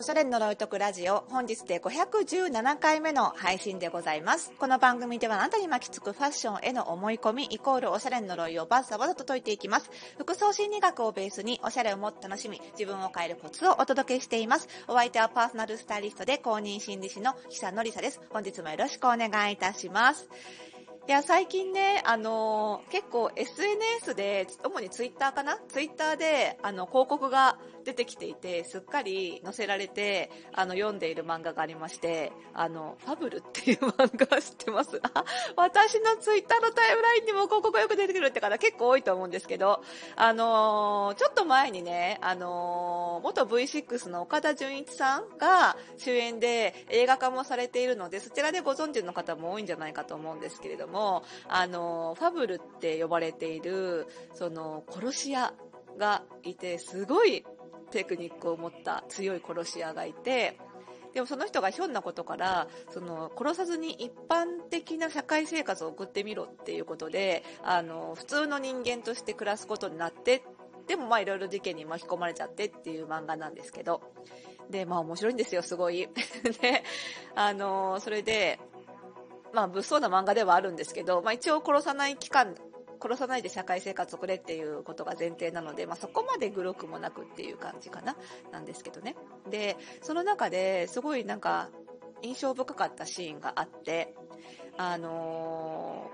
おしゃれの呪いとくラジオ、本日で517回目の配信でございます。この番組ではあなたに巻きつくファッションへの思い込み、イコールおしゃれの呪いをバッサバサと解いていきます。服装心理学をベースにおしゃれをもっと楽しみ、自分を変えるコツをお届けしています。お相手はパーソナルスタイリストで公認心理師の久野里沙です。本日もよろしくお願いいたします。いや、最近ね、あのー、結構 SNS で、主にツイッターかな？ツイッターで、あの、広告が出てきていて、すっかり載せられて、あの、読んでいる漫画がありまして、あの、ファブルっていう漫画知ってます？あ、私のツイッターのタイムラインにも広告よく出てくるって方結構多いと思うんですけど、あのー、ちょっと前にね、あのー、元 V6 の岡田准一さんが主演で映画化もされているので、そちらでご存知の方も多いんじゃないかと思うんですけれども、もあの、ファブルって呼ばれている、その、殺し屋がいて、すごいテクニックを持った強い殺し屋がいて、でもその人がひょんなことから、その、殺さずに一般的な社会生活を送ってみろっていうことで、あの、普通の人間として暮らすことになって、でもまあいろいろ事件に巻き込まれちゃってっていう漫画なんですけど、で、まあ面白いんですよ、すごい。で、あの、それで、まあ物騒な漫画ではあるんですけど、まあ一応殺さない期間殺さないで社会生活を送れっていうことが前提なので、まあ、そこまでグロくもなくっていう感じかな、なんですけどね。で、その中ですごいなんか印象深かったシーンがあって、あの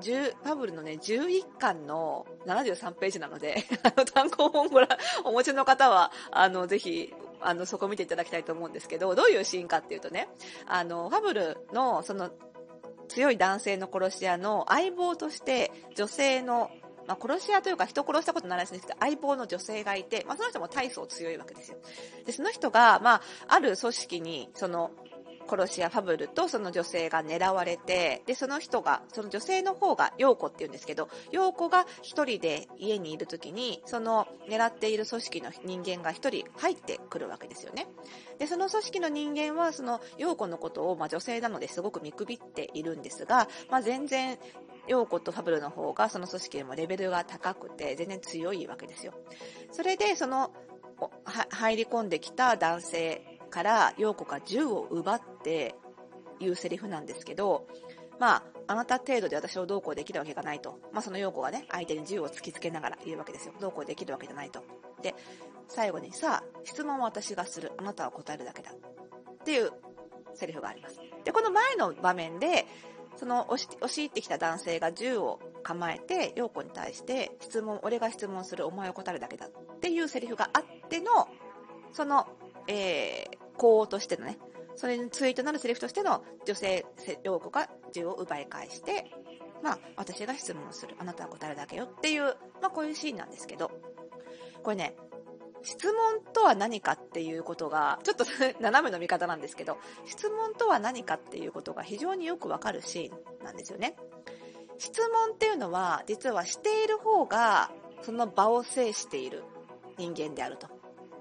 ー、パブルのね、11巻の73ページなので、あの、単行本ご覧、お持ちの方は、あの、ぜひ、あの、そこ見ていただきたいと思うんですけど、どういうシーンかっていうとね、あの、ファブルの、その、強い男性の殺し屋の相棒として女性のまあ、殺し屋というか人殺したことないらしいんですけど、相棒の女性がいて、まあ、その人も大層強いわけですよ。で、その人が、まあ、ある組織に、その、殺し屋ファブルとその女性が狙われて、で、その人が、その女性の方が陽子って言うんですけど、陽子が一人で家にいる時に、その狙っている組織の人間が一人入ってくるわけですよね。で、その組織の人間は、その陽子のことを、まあ、女性なのですごく見くびっているんですが、まあ、全然、陽子とファブルの方がその組織でもレベルが高くて全然強いわけですよ。それで、その、入り込んできた男性から陽子が銃を奪って言うセリフなんですけど、まあ、あなた程度で私をどうこうできるわけがないと。まあ、その陽子がね、相手に銃を突きつけながら言うわけですよ。どうこうできるわけじゃないと。で、最後に、さあ、質問は私がする。あなたは答えるだけだ。っていうセリフがあります。で、この前の場面で、その押し押し入ってきた男性が銃を構えて、陽子に対して質問、俺が質問する、お前を答えるだけだっていうセリフがあっての、そのえー、項としてのね、それにツイートなるセリフとしての女性用語が銃を奪い返して、まあ、私が質問をする。あなたは答えるだけよっていう、まあ、こういうシーンなんですけど、これね、質問とは何かっていうことが、ちょっと 斜めの見方なんですけど、質問とは何かっていうことが非常によくわかるシーンなんですよね。質問っていうのは、実はしている方が、その場を制している人間であると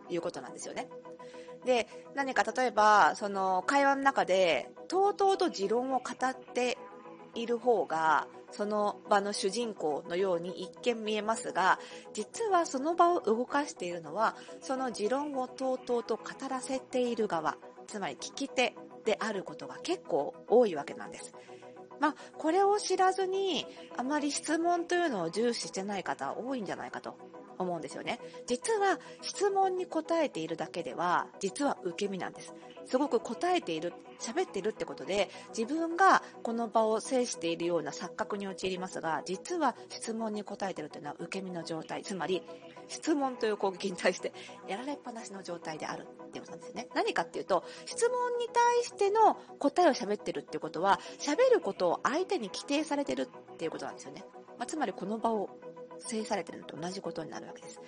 いうことなんですよね。で、何か例えば、その会話の中で、とうとうと持論を語っている方が、その場の主人公のように一見見えますが、実はその場を動かしているのは、その持論をとうとうと語らせている側、つまり聞き手であることが結構多いわけなんです。まあ、これを知らずに、あまり質問というのを重視してない方多いんじゃないかと思うんですよね。実は質問に答えているだけでは、実は受け身なんです。すごく答えている、喋っているってことで、自分がこの場を制しているような錯覚に陥りますが、実は質問に答えているというのは受け身の状態。つまり、質問という攻撃に対してやられっぱなしの状態であるっていうことなんですね。何かっていうと、質問に対しての答えを喋ってるっていうことは、喋ることを相手に規定されてるっていうことなんですよね。まあ、つまりこの場を制されてるのと同じことになるわけです。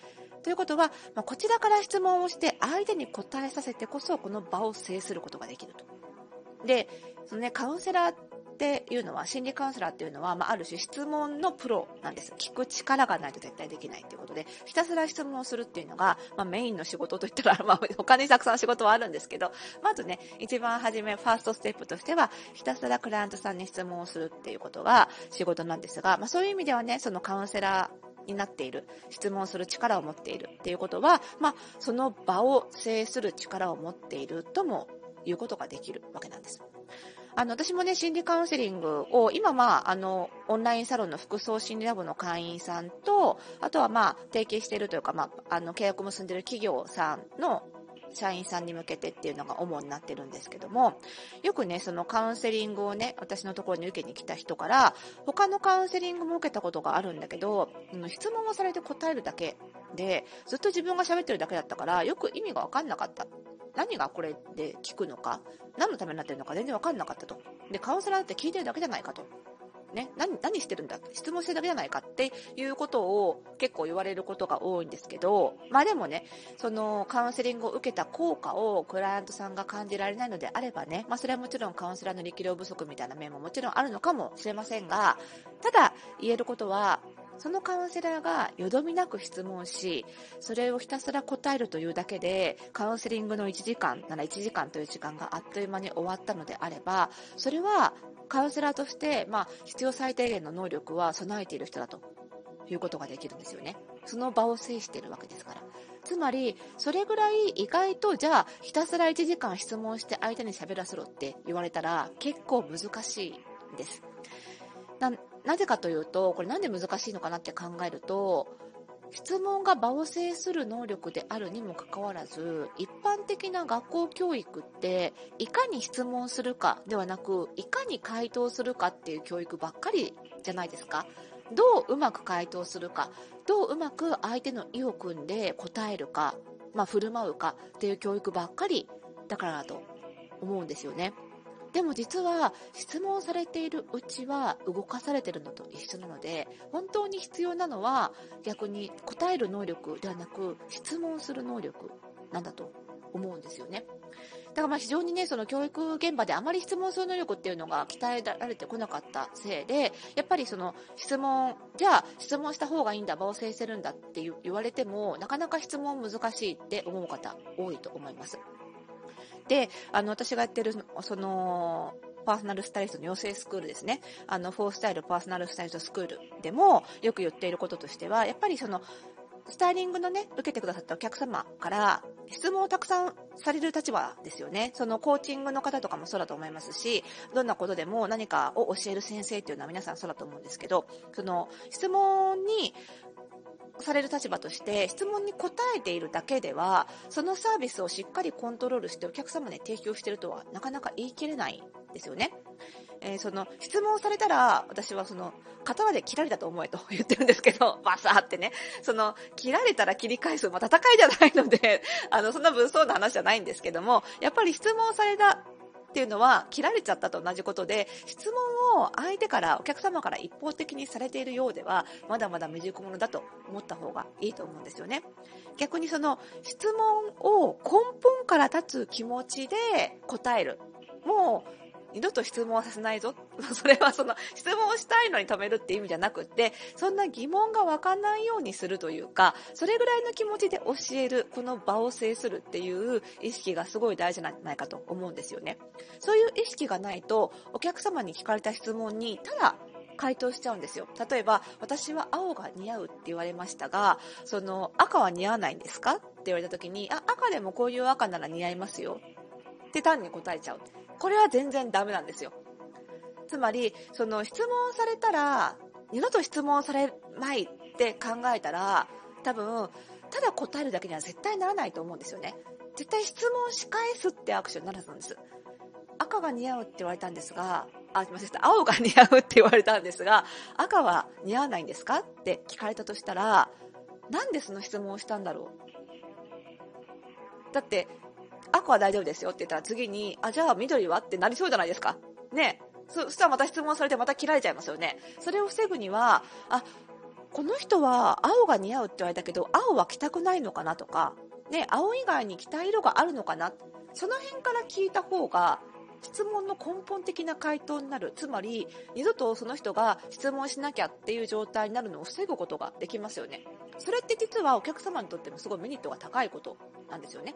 ということは、まあ、こちらから質問をして相手に答えさせてこそこの場を制することができると。で、そのね、カウンセラーっていうのは、心理カウンセラーっていうのは、まあ、ある種質問のプロなんです。聞く力がないと絶対できないっていうことで、ひたすら質問をするっていうのが、まあ、メインの仕事といったら、まあ、他にたくさん仕事はあるんですけど、まずね、一番初め、ファーストステップとしては、ひたすらクライアントさんに質問をするっていうことが仕事なんですが、まあ、そういう意味ではね、そのカウンセラー、になっている、質問する力を持っているっていうことは、まあ、その場を制する力を持っているとも言うことができるわけなんです。あの、私もね、心理カウンセリングを、今まあ、あの、オンラインサロンの服装心理ラボの会員さんと、あとはまあ、提携しているというか、まあ、あの、契約を結んでいる企業さんの社員さんに向けてっていうのが主になってるんですけども、よくね、そのカウンセリングをね、私のところに受けに来た人から、他のカウンセリングも受けたことがあるんだけど、質問をされて答えるだけで、ずっと自分が喋ってるだけだったから、よく意味がわかんなかった。何がこれで聞くのか、何のためになってるのか全然わかんなかったと。で、カウンセラーって聞いてるだけじゃないかと。ね、何、何してるんだ質問してるだけじゃないかっていうことを結構言われることが多いんですけど、まあでもね、そのカウンセリングを受けた効果をクライアントさんが感じられないのであればね、まあそれはもちろんカウンセラーの力量不足みたいな面ももちろんあるのかもしれませんが、ただ言えることは、そのカウンセラーがよどみなく質問し、それをひたすら答えるというだけで、カウンセリングの1時間なら1時間という時間があっという間に終わったのであれば、それはカウンセラーとして、まあ、必要最低限の能力は備えている人だということができるんですよね。その場を制しているわけですから。つまり、それぐらい意外と、じゃあ、ひたすら1時間質問して相手に喋らせろって言われたら、結構難しいんです。な、ぜかというと、これなんで難しいのかなって考えると、質問が場を制する能力であるにもかかわらず、一般的な学校教育って、いかに質問するかではなく、いかに回答するかっていう教育ばっかりじゃないですか。どううまく回答するか、どううまく相手の意を組んで答えるか、まあ、振る舞うかっていう教育ばっかりだからだと思うんですよね。でも実は質問されているうちは動かされているのと一緒なので、本当に必要なのは逆に答える能力ではなく質問する能力なんだと思うんですよね。だからまあ非常にね、その教育現場であまり質問する能力っていうのが鍛えられてこなかったせいで、やっぱりその質問、じゃあ質問した方がいいんだ、場を制せるんだって言われても、なかなか質問難しいって思う方多いと思います。で、あの、私がやってる、その、パーソナルスタイリストの養成スクールですね。あの、フォースタイルパーソナルスタイリストスクールでもよく言っていることとしては、やっぱりその、スタイリングのね、受けてくださったお客様から質問をたくさんされる立場ですよね。そのコーチングの方とかもそうだと思いますし、どんなことでも何かを教える先生っていうのは皆さんそうだと思うんですけど、その質問にされる立場として質問に答えているだけではそのサービスをしっかりコントロールしてお客様に提供しているとはなかなか言い切れないですよね。えー、その質問されたら私はその刀で切られたと思えと言ってるんですけど、バサーってね、その切られたら切り返す、まあ、戦いじゃないので、あの、そんな物騒な話じゃないんですけども、やっぱり質問されたっていうのは切られちゃったと同じことで、質問を相手から、お客様から一方的にされているようでは、まだまだ未熟者だと思った方がいいと思うんですよね。逆にその質問を根本から立つ気持ちで答える。もう二度と質問はさせないぞ。それはその質問をしたいのに止めるって意味じゃなくて、そんな疑問が湧かないようにするというか、それぐらいの気持ちで教える、この場を制するっていう意識がすごい大事なんじゃないかと思うんですよね。そういう意識がないと、お客様に聞かれた質問に、ただ回答しちゃうんですよ。例えば、私は青が似合うって言われましたが、その赤は似合わないんですか？って言われた時に、あ、赤でもこういう赤なら似合いますよ。って単に答えちゃう。これは全然ダメなんですよ。つまり、その質問されたら、二度と質問されないって考えたら、多分、ただ答えるだけには絶対ならないと思うんですよね。絶対質問し返すってアクションになるはずなんです。赤が似合うって言われたんですが、あ、すみません、青が似合うって言われたんですが、赤は似合わないんですかって聞かれたとしたら、なんでその質問をしたんだろうだって、赤は大丈夫ですよって言ったら次に、あ、じゃあ緑はってなりそうじゃないですか。ね。そしたらまた質問されてまた切られちゃいますよね。それを防ぐには、あ、この人は青が似合うって言われたけど、青は着たくないのかなとか、ね、青以外に着たい色があるのかな。その辺から聞いた方が、質問の根本的な回答になる。つまり、二度とその人が質問しなきゃっていう状態になるのを防ぐことができますよね。それって実はお客様にとってもすごいメリットが高いことなんですよね。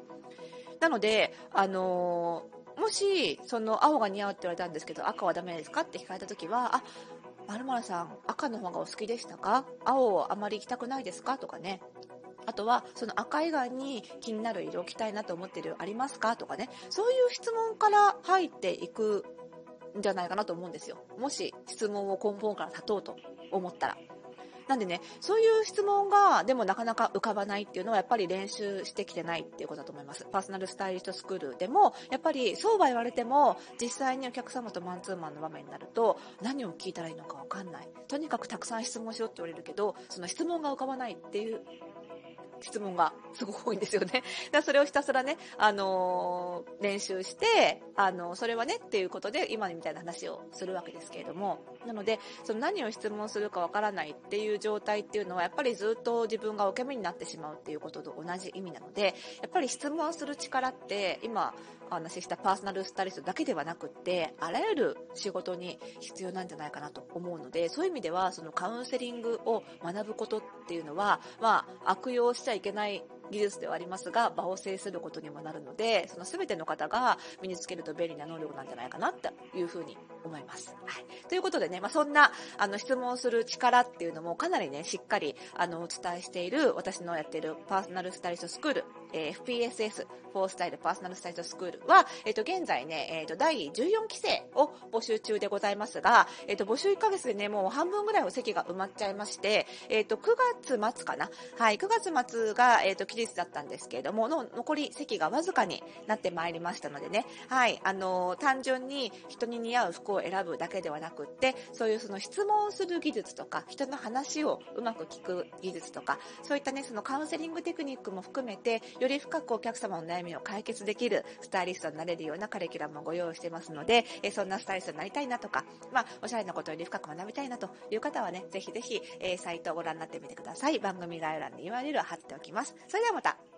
なので、あのー、もし、その青が似合うって言われたんですけど、赤はダメですかって聞かれた時は、あ、まるさん、赤の方がお好きでしたか？青をあまり行きたくないですか？とかね。あとは、その赤以外に気になる色を着たいなと思ってるありますか？とかね。そういう質問から入っていくんじゃないかなと思うんですよ。もし質問を根本から立とうと思ったら。なんでね、そういう質問が、でもなかなか浮かばないっていうのは、やっぱり練習してきてないっていうことだと思います。パーソナルスタイリストスクールでも、やっぱりそうは言われても、実際にお客様とマンツーマンの場面になると、何を聞いたらいいのかわかんない。とにかくたくさん質問しろって言われるけど、その質問が浮かばないっていう質問がすごく多いんですよね。だそれをひたすらね、あのー、練習して、あのー、それはねっていうことで今みたいな話をするわけですけれども、なので、その何を質問するかわからないっていう状態っていうのは、やっぱりずっと自分が受け身になってしまうっていうことと同じ意味なので、やっぱり質問する力って、今、お話ししたパーソナルスタイリストだけではなくって、あらゆる仕事に必要なんじゃないかなと思うので、そういう意味では、そのカウンセリングを学ぶことっていうのは、まあ、悪用しちゃいけない技術ではありますが、場を制することにもなるので、その全ての方が身につけると便利な能力なんじゃないかなっていうふうに思います。はい。ということでね、まあ、そんな、あの、質問する力っていうのもかなりね、しっかり、あの、お伝えしている、私のやっているパーソナルスタイリストスクール、えー、FPSS、フォースタイルパーソナルスタイリストスクールは、えっ、ー、と、現在ね、えっ、ー、と、第14期生を募集中でございますが、えっ、と、募集1ヶ月でね、もう半分ぐらいの席が埋まっちゃいまして、えっ、と、9月末かな。はい、9月末が、えっ、と、期日だったんですけれども、の、残り席がわずかになってまいりましたのでね、はい、あの、単純に人に似合う服を選ぶだけではなくって、そういうその質問する技術とか、人の話をうまく聞く技術とか、そういったね、そのカウンセリングテクニックも含めて、より深くお客様の悩みを解決できるスタイリストになれるようなカリキュラムをご用意してますので、えそんなスタイリストになりたいなとか、まあ、おしゃれなことより深く学びたいなという方はね、ぜひぜひ、え、サイトをご覧になってみてください。番組概要欄に URL を貼っておきます。それではまた。